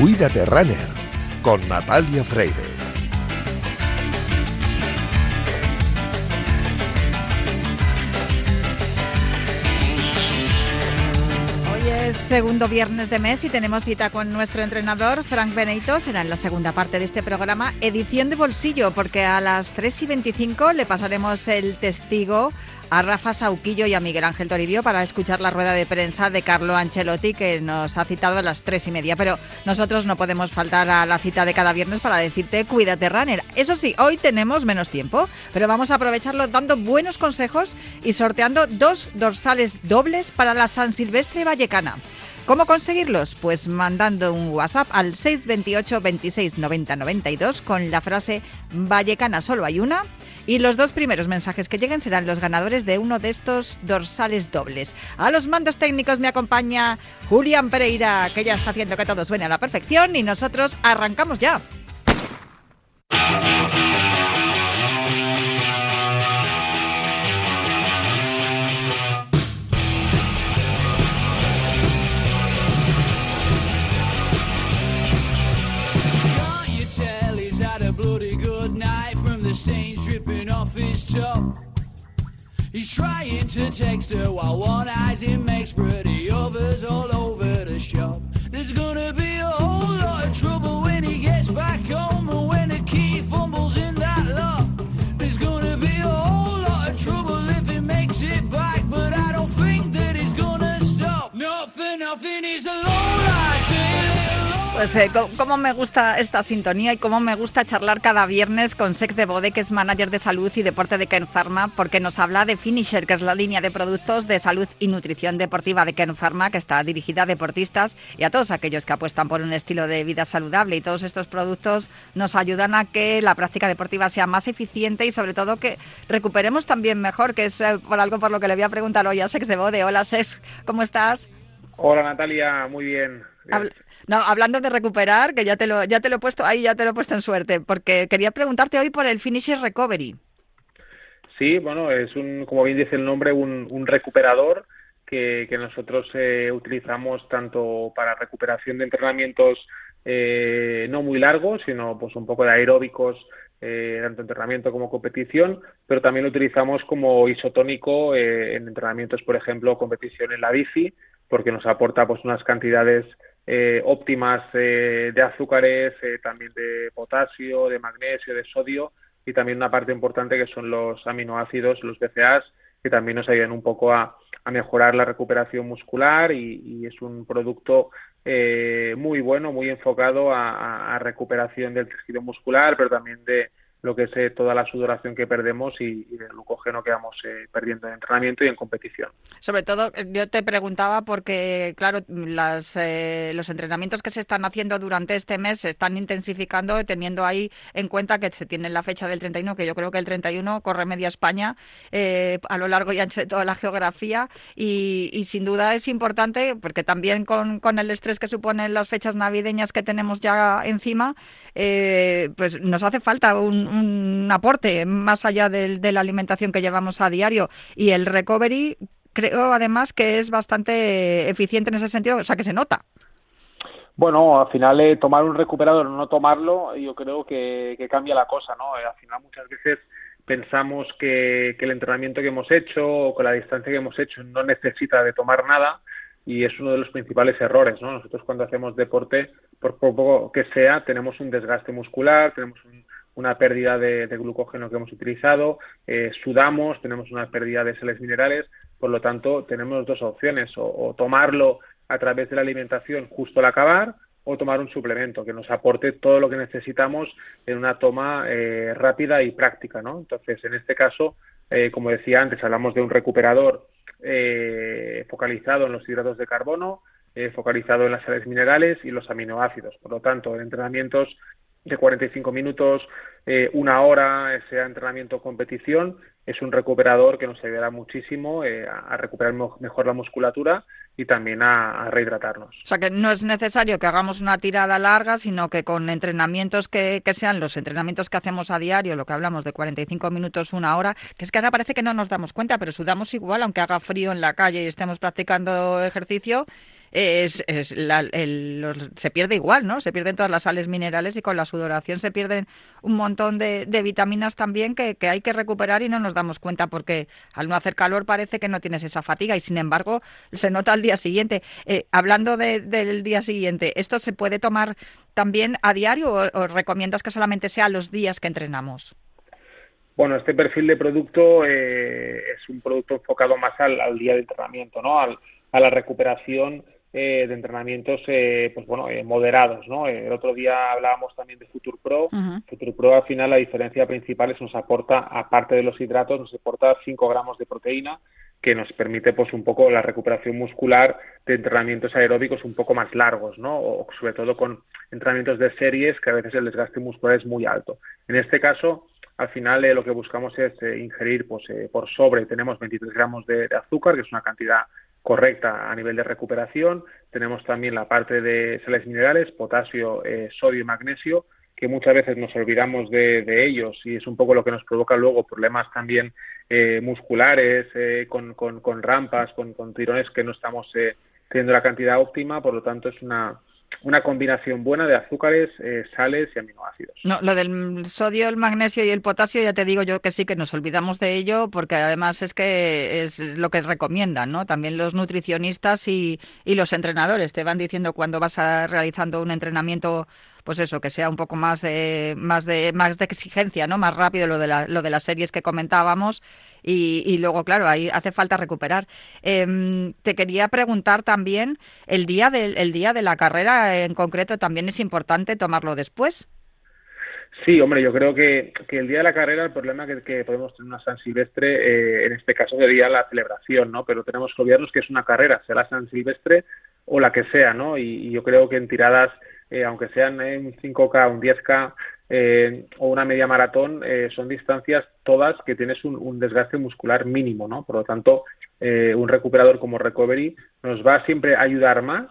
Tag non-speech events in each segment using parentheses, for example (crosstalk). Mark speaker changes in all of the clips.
Speaker 1: Cuídate Runner con Natalia Freire.
Speaker 2: Hoy es segundo viernes de mes y tenemos cita con nuestro entrenador, Frank Benito. Será en la segunda parte de este programa, edición de bolsillo, porque a las 3 y 25 le pasaremos el testigo a Rafa Sauquillo y a Miguel Ángel Toribio para escuchar la rueda de prensa de Carlo Ancelotti que nos ha citado a las tres y media. Pero nosotros no podemos faltar a la cita de cada viernes para decirte cuídate runner. Eso sí, hoy tenemos menos tiempo, pero vamos a aprovecharlo dando buenos consejos y sorteando dos dorsales dobles para la San Silvestre Vallecana. ¿Cómo conseguirlos? Pues mandando un WhatsApp al 628 26 90 92 con la frase Vallecana solo hay una y los dos primeros mensajes que lleguen serán los ganadores de uno de estos dorsales dobles. A los mandos técnicos me acompaña Julián Pereira, que ya está haciendo que todo suene a la perfección y nosotros arrancamos ya. He's trying to text her while one eyes him makes pretty others all over the shop. There's gonna be a whole lot of trouble when he gets back home and when the key fumbles in that lock. There's gonna be a whole lot of trouble if he makes it back, but I don't think that he's gonna stop. Nothing, nothing is a low Pues eh, cómo me gusta esta sintonía y cómo me gusta charlar cada viernes con Sex de Bode, que es manager de salud y deporte de Ken Pharma, porque nos habla de Finisher, que es la línea de productos de salud y nutrición deportiva de Ken Pharma, que está dirigida a deportistas y a todos aquellos que apuestan por un estilo de vida saludable. Y todos estos productos nos ayudan a que la práctica deportiva sea más eficiente y sobre todo que recuperemos también mejor, que es eh, por algo por lo que le voy a preguntar hoy a Sex de Bode. Hola Sex, ¿cómo estás?
Speaker 3: Hola Natalia, muy bien.
Speaker 2: No, hablando de recuperar, que ya te lo ya te lo he puesto ahí, ya te lo he puesto en suerte, porque quería preguntarte hoy por el Finisher Recovery.
Speaker 3: Sí, bueno, es un, como bien dice el nombre, un, un recuperador que, que nosotros eh, utilizamos tanto para recuperación de entrenamientos eh, no muy largos, sino pues un poco de aeróbicos, eh, tanto entrenamiento como competición, pero también lo utilizamos como isotónico en entrenamientos, por ejemplo, competición en la bici, porque nos aporta pues unas cantidades eh, óptimas eh, de azúcares, eh, también de potasio, de magnesio, de sodio y también una parte importante que son los aminoácidos, los BCAAs, que también nos ayudan un poco a, a mejorar la recuperación muscular y, es un producto muy bueno, muy enfocado a, a recuperación del tejido muscular, pero también de, lo que es eh, toda la sudoración que perdemos y, el glucógeno que vamos eh, perdiendo en entrenamiento y en competición.
Speaker 2: Sobre todo, eh, yo te preguntaba porque, claro, las, los entrenamientos que se están haciendo durante este mes se están intensificando, teniendo ahí en cuenta que se tiene la fecha del 31, que yo creo que el 31 corre media España a lo largo y ancho de toda la geografía y, y sin duda es importante porque también con, con, el estrés que suponen las fechas navideñas que tenemos ya encima, pues nos hace falta un un aporte más allá del, de la alimentación que llevamos a diario. Y el recovery creo además que es bastante eficiente en ese sentido, o sea que se nota.
Speaker 3: Bueno, al final eh, tomar un recuperador o no tomarlo, yo creo que, cambia la cosa, ¿no? Eh, al final muchas veces pensamos que, el entrenamiento que hemos hecho o con la distancia que hemos hecho no necesita de tomar nada y es uno de los principales errores, ¿no? Nosotros cuando hacemos deporte, por poco que sea, tenemos un desgaste muscular, tenemos un, una pérdida de, glucógeno que hemos utilizado, eh, sudamos, tenemos una pérdida de sales minerales, por lo tanto tenemos dos opciones, o, tomarlo a través de la alimentación justo al acabar, o tomar un suplemento que nos aporte todo lo que necesitamos en una toma eh, rápida y práctica, ¿no? Entonces, en este caso, eh, como decía antes, hablamos de un recuperador focalizado en los hidratos de carbono, focalizado en las sales minerales y los aminoácidos. Por lo tanto, en entrenamientos de 45 minutos, eh, una hora, sea entrenamiento competición, es un recuperador que nos ayudará muchísimo eh, a recuperar mejor la musculatura y también a, rehidratarnos.
Speaker 2: O sea que no es necesario que hagamos una tirada larga, sino que con entrenamientos que, que, sean los entrenamientos que hacemos a diario, lo que hablamos de 45 minutos, una hora, que es que ahora parece que no nos damos cuenta, pero sudamos igual, aunque haga frío en la calle y estemos practicando ejercicio, es, se pierde igual, ¿no? Se pierden todas las sales minerales y con la sudoración se pierden un montón de, vitaminas también que, hay que recuperar y no nos damos cuenta porque al no hacer calor parece que no tienes esa fatiga y sin embargo se nota al día siguiente. Eh, hablando del día siguiente, ¿esto se puede tomar también a diario o, recomiendas que solamente sea los días que entrenamos?
Speaker 3: Bueno, este perfil de producto eh, es un producto enfocado más al, día de entrenamiento, ¿no? a la recuperación eh, de entrenamientos eh, pues bueno eh, moderados no el otro día hablábamos también de Future Pro. Future Pro al final la diferencia principal es nos aporta aparte de los hidratos nos aporta 5 gramos de proteína que nos permite pues un poco la recuperación muscular de entrenamientos aeróbicos un poco más largos no o sobre todo con entrenamientos de series que a veces el desgaste muscular es muy alto. En este caso al final lo que buscamos es ingerir pues por sobre tenemos 23 gramos de azúcar que es una cantidad correcta a nivel de recuperación. Tenemos también la parte de sales minerales, potasio, eh, sodio y magnesio, que muchas veces nos olvidamos de, ellos y es un poco lo que nos provoca luego problemas también eh, musculares, eh, con, con, rampas, con, con, tirones que no estamos teniendo la cantidad óptima. Por lo tanto, es una, una combinación buena de azúcares, eh, sales y aminoácidos.
Speaker 2: No, lo del sodio, el magnesio y el potasio, ya te digo yo que sí que nos olvidamos de ello, porque además es que es lo que recomiendan, ¿no? También los nutricionistas y, y los entrenadores te van diciendo cuando vas a, realizando un entrenamiento pues eso, que sea un poco más de, más de, más de exigencia, ¿no? Más rápido lo de, la, lo de las series que comentábamos. Y, luego, claro, ahí hace falta recuperar. Em, te quería preguntar también, el día, del, el día de la carrera en concreto también es importante tomarlo después.
Speaker 3: Sí, hombre, yo creo que, que, el día de la carrera el problema que, podemos tener una San Silvestre, eh, en este caso sería la celebración, ¿no? Pero tenemos que olvidarnos que es una carrera, sea San Silvestre o la que sea, ¿no? Y, yo creo que en tiradas eh, aunque sean un 5K, un 10K eh, o una media maratón, eh, son distancias todas que tienes un, desgaste muscular mínimo, ¿no? Por lo tanto, un recuperador como Recovery nos va siempre a ayudar más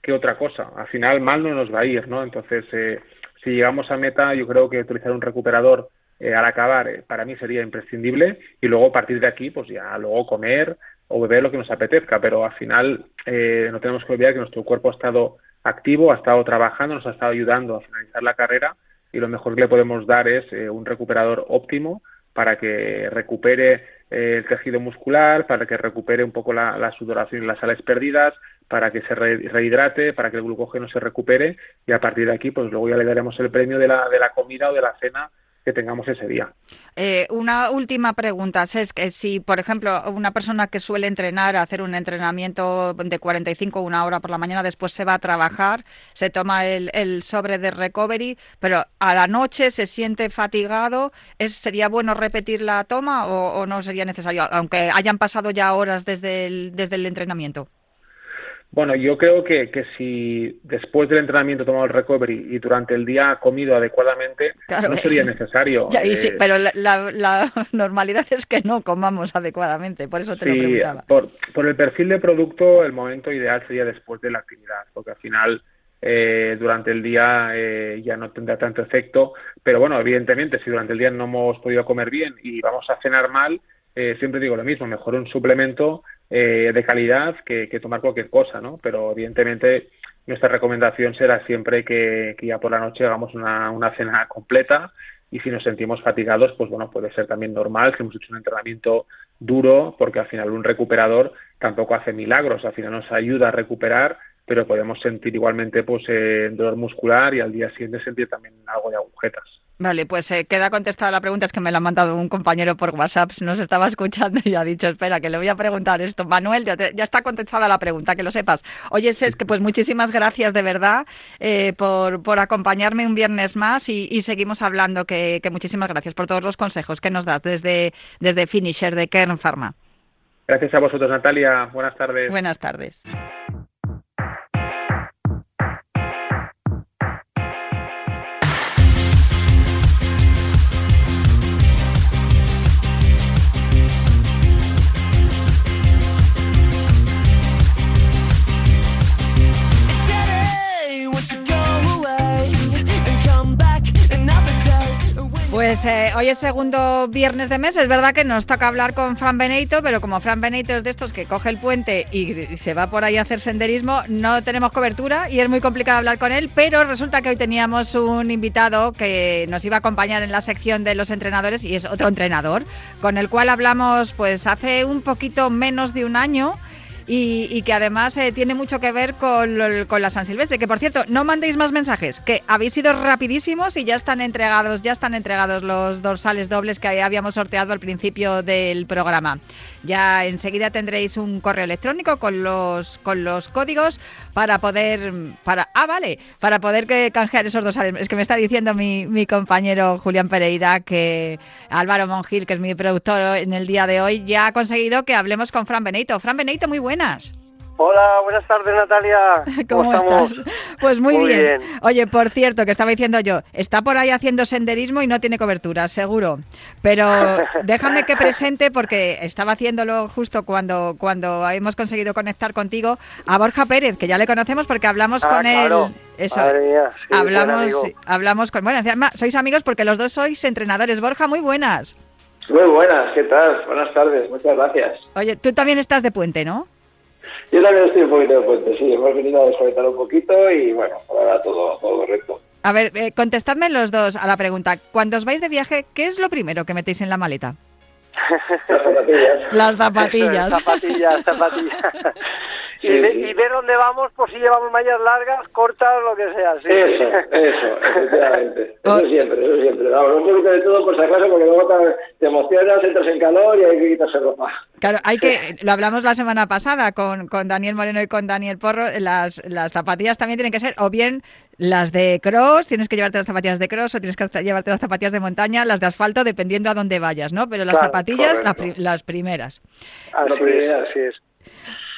Speaker 3: que otra cosa. Al final, mal no nos va a ir, ¿no? Entonces, si llegamos a meta, yo creo que utilizar un recuperador al acabar para mí sería imprescindible y luego a partir de aquí, pues ya luego comer o beber lo que nos apetezca, pero al final no tenemos que olvidar que nuestro cuerpo ha estado activo, ha estado trabajando, nos ha estado ayudando a finalizar la carrera y lo mejor que le podemos dar es eh, un recuperador óptimo para que recupere eh, el tejido muscular, para que recupere un poco la, sudoración y las sales perdidas, para que se rehidrate, para que el glucógeno se recupere y a partir de aquí pues luego ya le daremos el premio de la, de la comida o de la cena que tengamos ese día.
Speaker 2: Eh, una última pregunta, es que si, por ejemplo, una persona que suele entrenar, hacer un entrenamiento de 45 una hora por la mañana, después se va a trabajar, se toma el, sobre de recovery, pero a la noche se siente fatigado, ¿es, ¿sería bueno repetir la toma o, o no sería necesario, aunque hayan pasado ya horas desde el, desde el entrenamiento?
Speaker 3: Bueno, yo creo que, que si después del entrenamiento tomado el recovery y durante el día ha comido adecuadamente, no sería necesario. (laughs)
Speaker 2: eh, pero la, (laughs) normalidad es que no comamos adecuadamente, por eso te lo preguntaba.
Speaker 3: Por, por el perfil de producto, el momento ideal sería después de la actividad, porque al final eh, durante el día eh, ya no tendrá tanto efecto. Pero bueno, evidentemente, si durante el día no hemos podido comer bien y vamos a cenar mal, siempre digo lo mismo, mejor un suplemento eh, de calidad que, tomar cualquier cosa, ¿no? Pero evidentemente nuestra recomendación será siempre que, ya por la noche hagamos una, una, cena completa y si nos sentimos fatigados, pues bueno, puede ser también normal que hemos hecho un entrenamiento duro porque al final un recuperador tampoco hace milagros, al final nos ayuda a recuperar pero podemos sentir igualmente pues eh, dolor muscular y al día siguiente sentir también algo de agujetas.
Speaker 2: Vale, pues eh, queda contestada la pregunta, es que me la ha mandado un compañero por WhatsApp, nos estaba escuchando y ha dicho, espera, que le voy a preguntar esto. Manuel, ya, está contestada la pregunta, que lo sepas. Oye, es que pues muchísimas gracias de verdad eh, por, por acompañarme un viernes más y, seguimos hablando, que, que, muchísimas gracias por todos los consejos que nos das desde, desde Finisher de Kern Pharma.
Speaker 3: Gracias a vosotros, Natalia. Buenas tardes.
Speaker 2: Buenas tardes. Pues eh, hoy es segundo viernes de mes, es verdad que nos toca hablar con Fran Benito, pero como Fran Benito es de estos que coge el puente y, se va por ahí a hacer senderismo, no tenemos cobertura y es muy complicado hablar con él, pero resulta que hoy teníamos un invitado que nos iba a acompañar en la sección de los entrenadores y es otro entrenador, con el cual hablamos pues hace un poquito menos de un año y, que además eh, tiene mucho que ver con, con, la San Silvestre. Que por cierto, no mandéis más mensajes, que habéis sido rapidísimos y ya están entregados, ya están entregados los dorsales dobles que habíamos sorteado al principio del programa. Ya enseguida tendréis un correo electrónico con los con los códigos para poder para ah vale para poder canjear esos dorsales. Es que me está diciendo mi, mi compañero Julián Pereira que Álvaro Mongil, que es mi productor en el día de hoy, ya ha conseguido que hablemos con Fran Benito. Fran Benito, muy buenas.
Speaker 4: Hola, buenas tardes Natalia. (laughs)
Speaker 2: ¿Cómo, estás? Pues muy, bien. Oye, por cierto, que estaba diciendo yo, está por ahí haciendo senderismo y no tiene cobertura, seguro. Pero (laughs) déjame que presente, porque estaba haciéndolo justo cuando, cuando hemos conseguido conectar contigo, a Borja Pérez, que ya le conocemos porque hablamos
Speaker 4: ah,
Speaker 2: con
Speaker 4: él.
Speaker 2: Eso.
Speaker 4: Madre
Speaker 2: hablamos, hablamos con. Bueno, sois amigos porque los dos sois entrenadores. Borja, muy buenas.
Speaker 5: Muy buenas, ¿qué tal? Buenas tardes, muchas gracias.
Speaker 2: Oye, tú también estás de puente, ¿no?
Speaker 5: Yo también estoy un poquito de puente, sí. Hemos venido a desconectar un poquito y bueno, ahora todo, todo correcto.
Speaker 2: A ver, eh, contestadme los dos a la pregunta. Cuando os vais de viaje, ¿qué es lo primero que metéis en la maleta? (laughs)
Speaker 5: Las zapatillas.
Speaker 2: Las zapatillas.
Speaker 4: zapatillas, zapatillas. (laughs) y, ver dónde vamos por si llevamos mallas largas, cortas, lo que sea.
Speaker 5: Sí. Eso, eso, (laughs) efectivamente. Eso oh. siempre, eso siempre. Vamos, un poquito de todo por si acaso, porque luego te, emocionas, entras en calor y hay que quitarse ropa.
Speaker 2: Claro, hay que, lo hablamos la semana pasada con, con Daniel Moreno y con Daniel Porro, las, las zapatillas también tienen que ser o bien las de cross, tienes que llevarte las zapatillas de cross o tienes que llevarte las zapatillas de montaña, las de asfalto, dependiendo a dónde vayas, ¿no? Pero las zapatillas, las primeras.
Speaker 4: Así es, así es.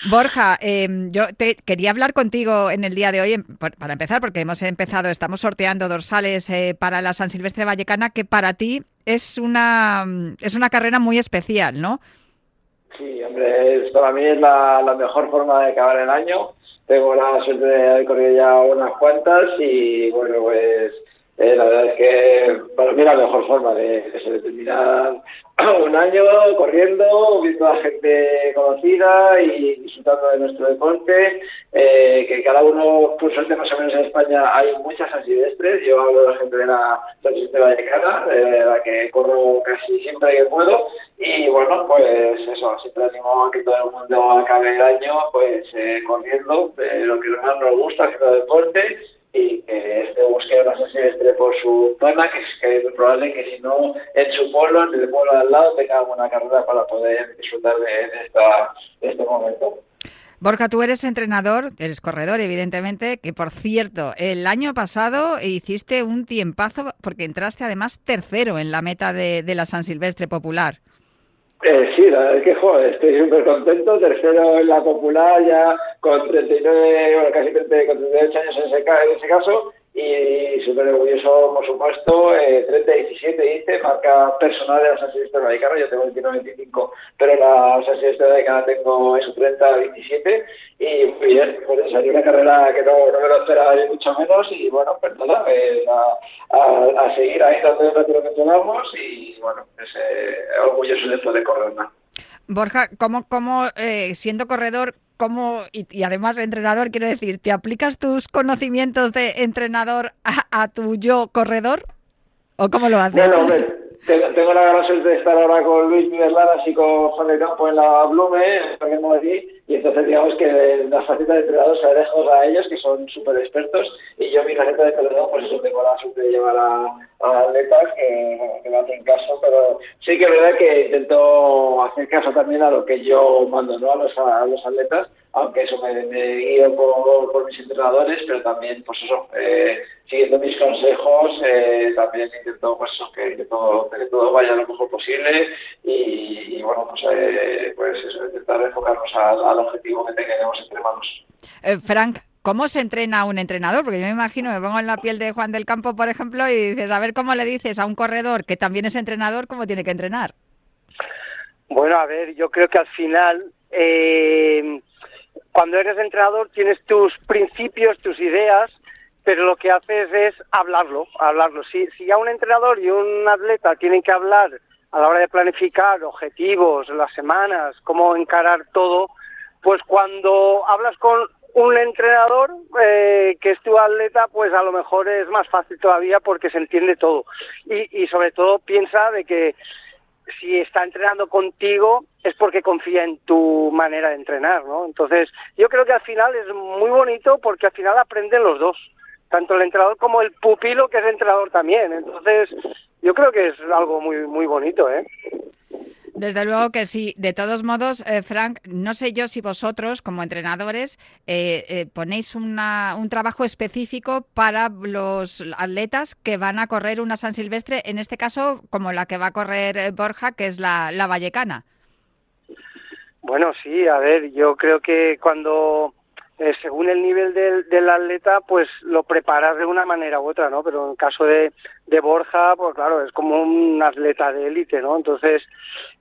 Speaker 2: Borja, em, yo te quería hablar contigo en el día de hoy, em, para empezar, porque hemos empezado, estamos sorteando dorsales eh, para la San Silvestre Vallecana, que para ti es una, es una carrera muy especial, ¿no?
Speaker 5: Sí, hombre, para mí es la, mejor forma de acabar el año. Tengo la suerte de haber corrido ya unas cuantas y, bueno, pues eh, la verdad es que para mí la mejor forma de que se determina (clears throat) un año corriendo, viendo a gente conocida y disfrutando de nuestro deporte, eh, que cada uno, por suerte más o menos en España hay muchas silvestres, yo hablo de la gente de la San Vallecana, de la que corro casi siempre que puedo, y bueno, pues eso, siempre animo a que todo el mundo acabe el año pues eh, corriendo, lo que más nos gusta, haciendo deporte, y que este busque una Silvestre por su zona, que es, probable que si no en su pueblo, en el pueblo de al lado, tenga una carrera para poder disfrutar de, esta, este momento.
Speaker 2: Borja, tú eres entrenador, eres corredor, evidentemente, que por cierto, el año pasado hiciste un tiempazo porque entraste además tercero en la meta de, de la San Silvestre Popular.
Speaker 5: Eh, sí, la verdad es que joder, estoy súper contento, tercero en la popular ya con 39, bueno, casi 30, con 38 años en ese, en ese caso y súper orgulloso, por supuesto, eh, 30-17 dice, marca personal de la San Silvestre Americana, yo tengo 29-25, pero la San Silvestre Americana tengo eso, 30-27 y muy bien, pues salió una carrera que no, no me lo esperaba ni mucho menos y bueno, pues nada, eh, a, a, seguir ahí dando el retiro que tomamos y bueno, pues eh, orgulloso de de correr.
Speaker 2: Borja, ¿cómo, cómo eh, siendo corredor, cómo, y, además entrenador, quiero decir, ¿te aplicas tus conocimientos de entrenador a, tu yo corredor? ¿O cómo lo haces?
Speaker 5: Tengo, la gran suerte de estar ahora con Luis Miguel y con Juan de Campo en la Blume, en y entonces digamos que la faceta de entrenador se la dejo a ellos, que son súper expertos, y yo mi faceta de entrenador, pues eso tengo la suerte de llevar a, a atletas que, que me hacen caso, pero sí que es verdad que intento hacer caso también a lo que yo mando, ¿no? A los, a los atletas, aunque eso me, me guío por, por, mis entrenadores, pero también, pues eso, eh, siguiendo mis consejos, eh, también intento, pues eso, que, que, todo, que todo vaya lo mejor posible y, y bueno, pues, eh, pues eso, intentar enfocarnos al, al objetivo que tenemos entre manos.
Speaker 2: Eh, Frank, ¿Cómo se entrena a un entrenador? Porque yo me imagino, me pongo en la piel de Juan del Campo, por ejemplo, y dices, a ver cómo le dices a un corredor que también es entrenador, cómo tiene que entrenar.
Speaker 4: Bueno, a ver, yo creo que al final, eh, cuando eres entrenador tienes tus principios, tus ideas, pero lo que haces es hablarlo, hablarlo. Si, si ya un entrenador y un atleta tienen que hablar a la hora de planificar objetivos, las semanas, cómo encarar todo, pues cuando hablas con un entrenador eh, que es tu atleta, pues a lo mejor es más fácil todavía porque se entiende todo. Y, y sobre todo piensa de que si está entrenando contigo es porque confía en tu manera de entrenar, ¿no? Entonces, yo creo que al final es muy bonito porque al final aprenden los dos, tanto el entrenador como el pupilo que es entrenador también. Entonces, yo creo que es algo muy muy bonito, ¿eh?
Speaker 2: Desde luego que sí. De todos modos, eh, Frank, no sé yo si vosotros, como entrenadores, eh, eh, ponéis una, un trabajo específico para los atletas que van a correr una San Silvestre, en este caso, como la que va a correr Borja, que es la, la Vallecana.
Speaker 4: Bueno, sí, a ver, yo creo que cuando eh, según el nivel del, del, atleta, pues lo preparas de una manera u otra, ¿no? Pero en el caso de, de Borja, pues claro, es como un atleta de élite, ¿no? Entonces,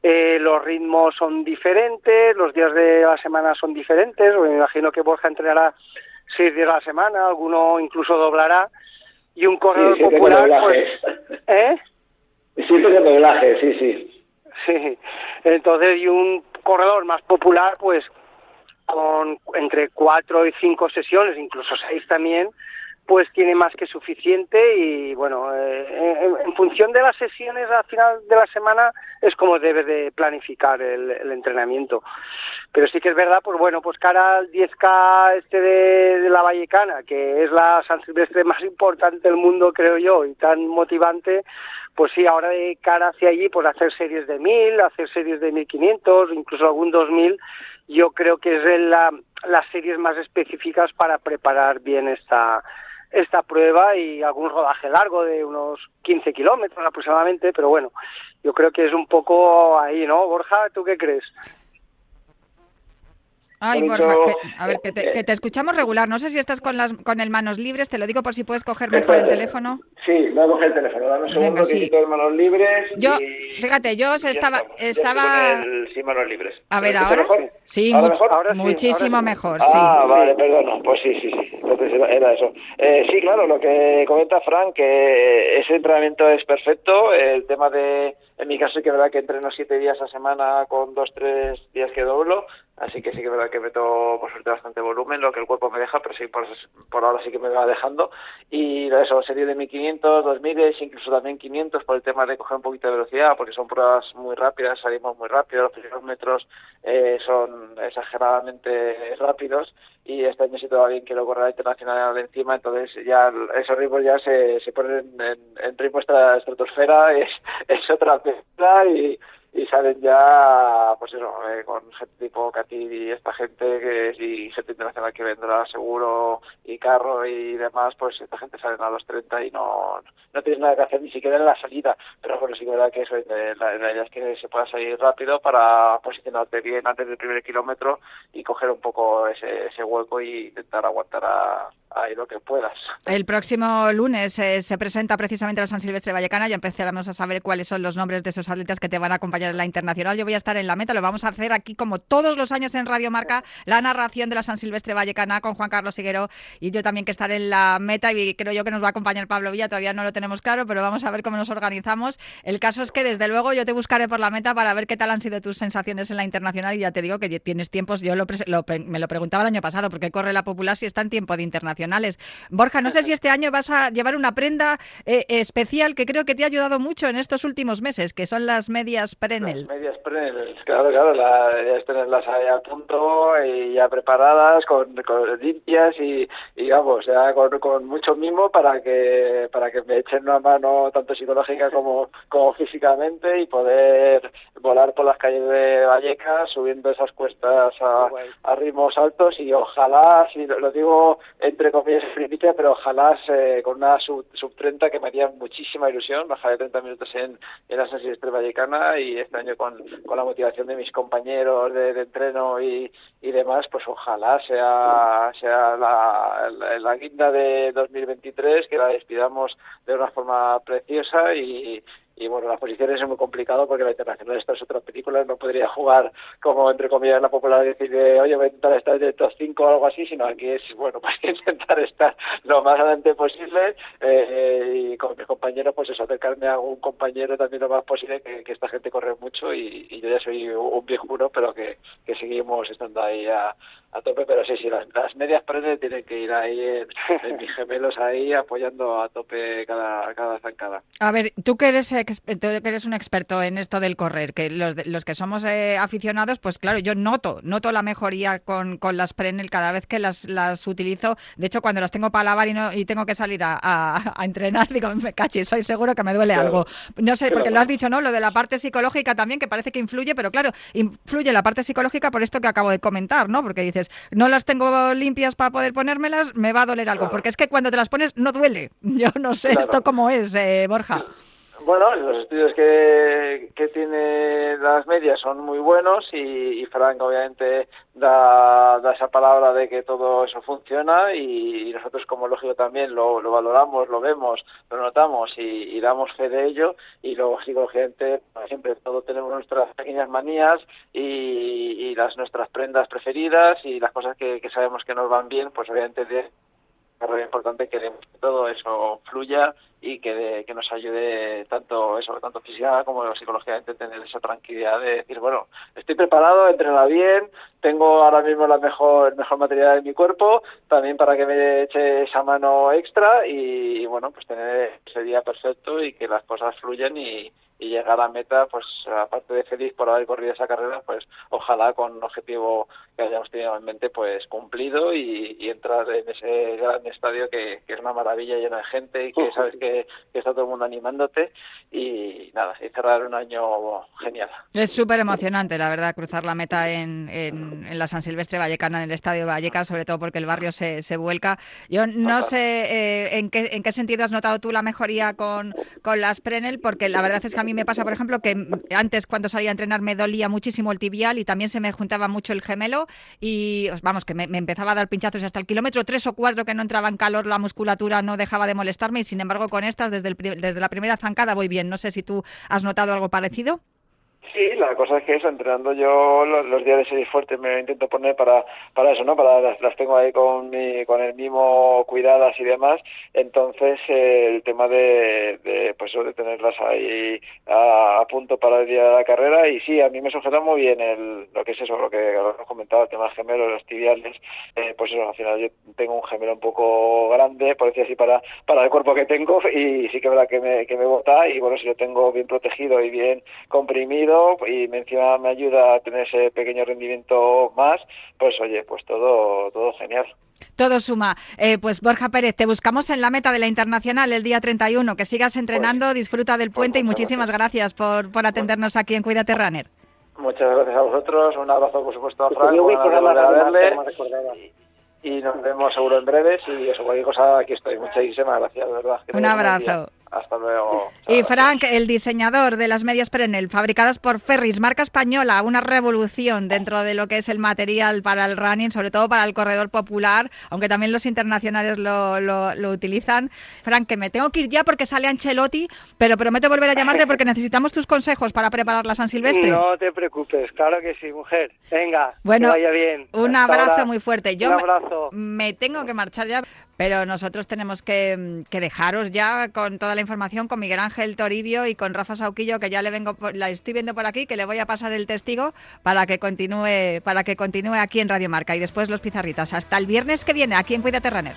Speaker 4: eh, los ritmos son diferentes, los días de la semana son diferentes, me imagino que Borja entrenará seis días a la semana, alguno incluso doblará, y un corredor
Speaker 5: sí,
Speaker 4: popular, pues... ¿Eh?
Speaker 5: Sí, doblaje, sí, sí.
Speaker 4: Sí, entonces, y un corredor más popular, pues con entre cuatro y cinco sesiones, incluso seis también, pues tiene más que suficiente y bueno, eh, en, función de las sesiones al final de la semana es como debe de planificar el, entrenamiento. Pero sí que es verdad, pues bueno, pues cara al 10K este de, de, la Vallecana, que es la San Silvestre más importante del mundo, creo yo, y tan motivante, pues sí, ahora de cara hacia allí, pues hacer series de 1000, hacer series de 1500, incluso algún 2000, yo creo que es la, las series más específicas para preparar bien esta esta prueba y algún rodaje largo de unos 15 kilómetros aproximadamente, pero bueno, yo creo que es un poco ahí, ¿no? Borja, ¿tú qué crees?
Speaker 2: Ay, Borja, que, a ver, que te, que te, escuchamos regular. No sé si estás con las con el manos libres, te lo digo por si puedes coger mejor el teléfono.
Speaker 5: Sí, voy a coger el teléfono, dame un segundo Venga, que sí. quito el manos libres.
Speaker 2: Yo,
Speaker 5: y...
Speaker 2: fíjate, yo estaba... estaba...
Speaker 5: El, sin manos libres.
Speaker 2: A ver,
Speaker 5: ¿Me
Speaker 2: ahora...
Speaker 5: mejor?
Speaker 2: Sí,
Speaker 5: ¿Ahora
Speaker 2: much-
Speaker 5: mejor?
Speaker 4: Ahora sí,
Speaker 2: muchísimo
Speaker 4: ahora sí.
Speaker 2: mejor,
Speaker 5: Ah,
Speaker 2: sí.
Speaker 5: vale, perdona. Pues sí, sí, sí. Era- eso. Eh, sí, claro, lo que comenta Frank, que ese entrenamiento es perfecto. El tema de, en mi caso, que verdad que entreno siete días a semana con dos, tres días que doblo. Así que sí que es verdad que meto, por suerte, bastante volumen, lo que el cuerpo me deja, pero sí, por, ahora sí que me va dejando. Y eso, serie de 1500, 2000, incluso también 500 por el tema de coger un poquito de velocidad, porque son pruebas muy rápidas, salimos muy rápido, los primeros metros eh, son exageradamente rápidos y este año sí todavía quiero correr la internacional encima, entonces ya esos ritmos ya se, se ponen en, en ritmo esta estratosfera, (laughs) es, es otra película y, y salen ya, pues eso, eh, con gente tipo Katir y esta gente que y gente internacional que vendrá seguro y carro y demás, pues esta gente salen a los 30 y no, no tienes nada que hacer ni siquiera en la salida, pero bueno, sí que verdad que eso, eh, la idea es que se pueda salir rápido para posicionarte bien antes del primer kilómetro y coger un poco ese, ese hueco y intentar aguantar a, ahí lo que puedas.
Speaker 2: El próximo lunes eh, se presenta precisamente la San Silvestre Vallecana. Ya empezaremos a saber cuáles son los nombres de esos atletas que te van a acompañar en la internacional. Yo voy a estar en la meta. Lo vamos a hacer aquí como todos los años en Radio Marca, la narración de la San Silvestre Vallecana con Juan Carlos Higuero y yo también que estaré en la meta y creo yo que nos va a acompañar Pablo Villa. Todavía no lo tenemos claro, pero vamos a ver cómo nos organizamos. El caso es que desde luego yo te buscaré por la meta para ver qué tal han sido tus sensaciones en la internacional y ya te digo que tienes tiempos. Yo lo, me lo preguntaba el año pasado porque corre la popular si está en tiempo de internacional internacionales. Borja, no sé si este año vas a llevar una prenda eh, especial que creo que te ha ayudado mucho en estos últimos meses, que son las medias Prenel.
Speaker 5: Las medias Prenel, claro, claro, la, es tenerlas ahí a punto y ya preparadas, con, con limpias y, y, vamos, ya con, con, mucho mimo para que para que me echen una mano tanto psicológica como, como físicamente y poder volar por las calles de Vallecas subiendo esas cuestas a, a ritmos altos y ojalá, si lo, lo digo entre comillas (laughs) primicia, pero ojalá eh, con una sub, sub 30 que me haría muchísima ilusión, bajar de 30 minutos en, en la San Silvestre Vallecana y este año con, con la motivación de mis compañeros de, de entreno y, y, demás, pues ojalá sea, sea la, la, la, guinda de 2023, que la despidamos de una forma preciosa y, y bueno, las posiciones es muy complicado porque la internacional estas otras películas no podría (laughs) jugar como entre comillas la popular decir oye voy a intentar estar de estos cinco o algo así, sino aquí es bueno (laughs) pues intentar estar lo más adelante posible eh, y con mis compañeros pues eso, acercarme a algún compañero también lo más posible que, esta gente corre mucho y, yo ya soy un viejuno pero que, que seguimos estando ahí a, a tope, pero sí, sí, las, medias paredes tienen que ir ahí en, mis gemelos ahí apoyando a tope cada, cada zancada.
Speaker 2: A ver, tú que eres, tú que eres un experto en esto del correr, que los, los que somos eh, aficionados, pues claro, yo noto, noto la mejoría con, con las Prenel cada vez que las, las utilizo. De hecho, cuando las tengo para lavar y, no, y tengo que salir a, a, entrenar, (laughs) digo, me caché, soy seguro que me duele algo. No sé, porque lo has dicho, ¿no? Lo de la parte psicológica también, que parece que influye, pero claro, influye la parte psicológica por esto que acabo de comentar, ¿no? Porque dices, no las tengo limpias para poder ponérmelas, me va a doler algo. Porque es que cuando te las pones no duele. (laughs) Yo no sé esto cómo es, eh, Borja.
Speaker 5: Bueno, los estudios que, que tiene las medias son muy buenos y, Frank obviamente da, da, esa palabra de que todo eso funciona y, nosotros como lógico también lo, lo, valoramos, lo vemos, lo notamos y, damos fe de ello y luego psicológicamente siempre todos tenemos nuestras pequeñas manías y, las nuestras prendas preferidas y las cosas que, sabemos que nos van bien, pues obviamente es importante que todo eso fluya y que, que nos ayude tanto eso tanto física como psicológicamente tener esa tranquilidad de decir bueno estoy preparado entrena bien tengo ahora mismo la mejor mejor material de mi cuerpo también para que me eche esa mano extra y, bueno pues tener ese día perfecto y que las cosas fluyan y, y llegar a meta, pues aparte de feliz por haber corrido esa carrera, pues ojalá con un objetivo que hayamos tenido en mente, pues cumplido y, entrar en ese gran estadio que, es una maravilla llena de gente y que sabes que, está todo el mundo animándote y nada, y cerrar un año genial.
Speaker 2: Es súper emocionante, la verdad, cruzar la meta en, en, la San Silvestre Vallecana, en el Estadio Vallecas, sobre todo porque el barrio se, se vuelca. Yo no sé eh, en, qué, en qué sentido has notado tú la mejoría con, con las Prenel, porque la verdad es que a mí mí me pasa, por ejemplo, que antes cuando salía a entrenar me dolía muchísimo el tibial y también se me juntaba mucho el gemelo y vamos, que me, empezaba a dar pinchazos hasta el kilómetro tres o cuatro que no entraba en calor, la musculatura no dejaba de molestarme y sin embargo con estas desde, el, desde la primera zancada voy bien. No sé si tú has notado algo parecido.
Speaker 5: Sí, la cosa es que eso, entrenando yo los, días de serie fuerte me intento poner para, para eso, ¿no? Para las, tengo ahí con mi, con el mimo cuidadas y demás, entonces eh, el tema de, de, pues de tenerlas ahí a, punto para el día de la carrera. Y sí, a mí me sujeta muy bien el, lo que es eso, lo que hemos comentado, el tema gemelo, los tibiales, eh, pues eso, al final yo tengo un gemelo un poco grande, por decir así, para, para el cuerpo que tengo. Y sí que es verdad que me, que me bota. Y bueno, si lo tengo bien protegido y bien comprimido, y encima me ayuda a tener ese pequeño rendimiento más, pues oye, pues todo, todo genial.
Speaker 2: Todo suma. Eh, pues Borja Pérez, te buscamos en la meta de la Internacional el día 31. Que sigas entrenando, pues, disfruta del puente y pues muchísimas gracias, por, por atendernos aquí en Cuídate Runner.
Speaker 5: Muchas gracias a vosotros. Un abrazo, por supuesto, a Frank. Y, nos vemos seguro en breve. Y eso, cualquier cosa, aquí estoy. Muchísimas gracias, de verdad.
Speaker 2: un abrazo.
Speaker 5: Hasta luego.
Speaker 2: Y Frank, el diseñador de las medias Prenel, fabricadas por Ferris, marca española, una revolución dentro de lo que es el material para el running, sobre todo para el corredor popular, aunque también los internacionales lo, lo, utilizan. Frank, que me tengo que ir ya porque sale Ancelotti, pero prometo volver a llamarte porque necesitamos tus consejos para preparar la San Silvestre.
Speaker 4: No te preocupes, claro que sí, mujer. Venga,
Speaker 2: bueno,
Speaker 4: que vaya bien.
Speaker 2: Un abrazo muy fuerte. Yo
Speaker 4: un abrazo.
Speaker 2: Me, tengo que marchar ya, pero nosotros tenemos que, que dejaros ya con toda la información con Miguel Ángel Toribio y con Rafa Sauquillo, que ya le vengo, la estoy viendo por aquí, que le voy a pasar el testigo para que continúe, para que continúe aquí en Radio Marca y después los pizarritas. Hasta el viernes que viene, aquí en Cuídate Runner.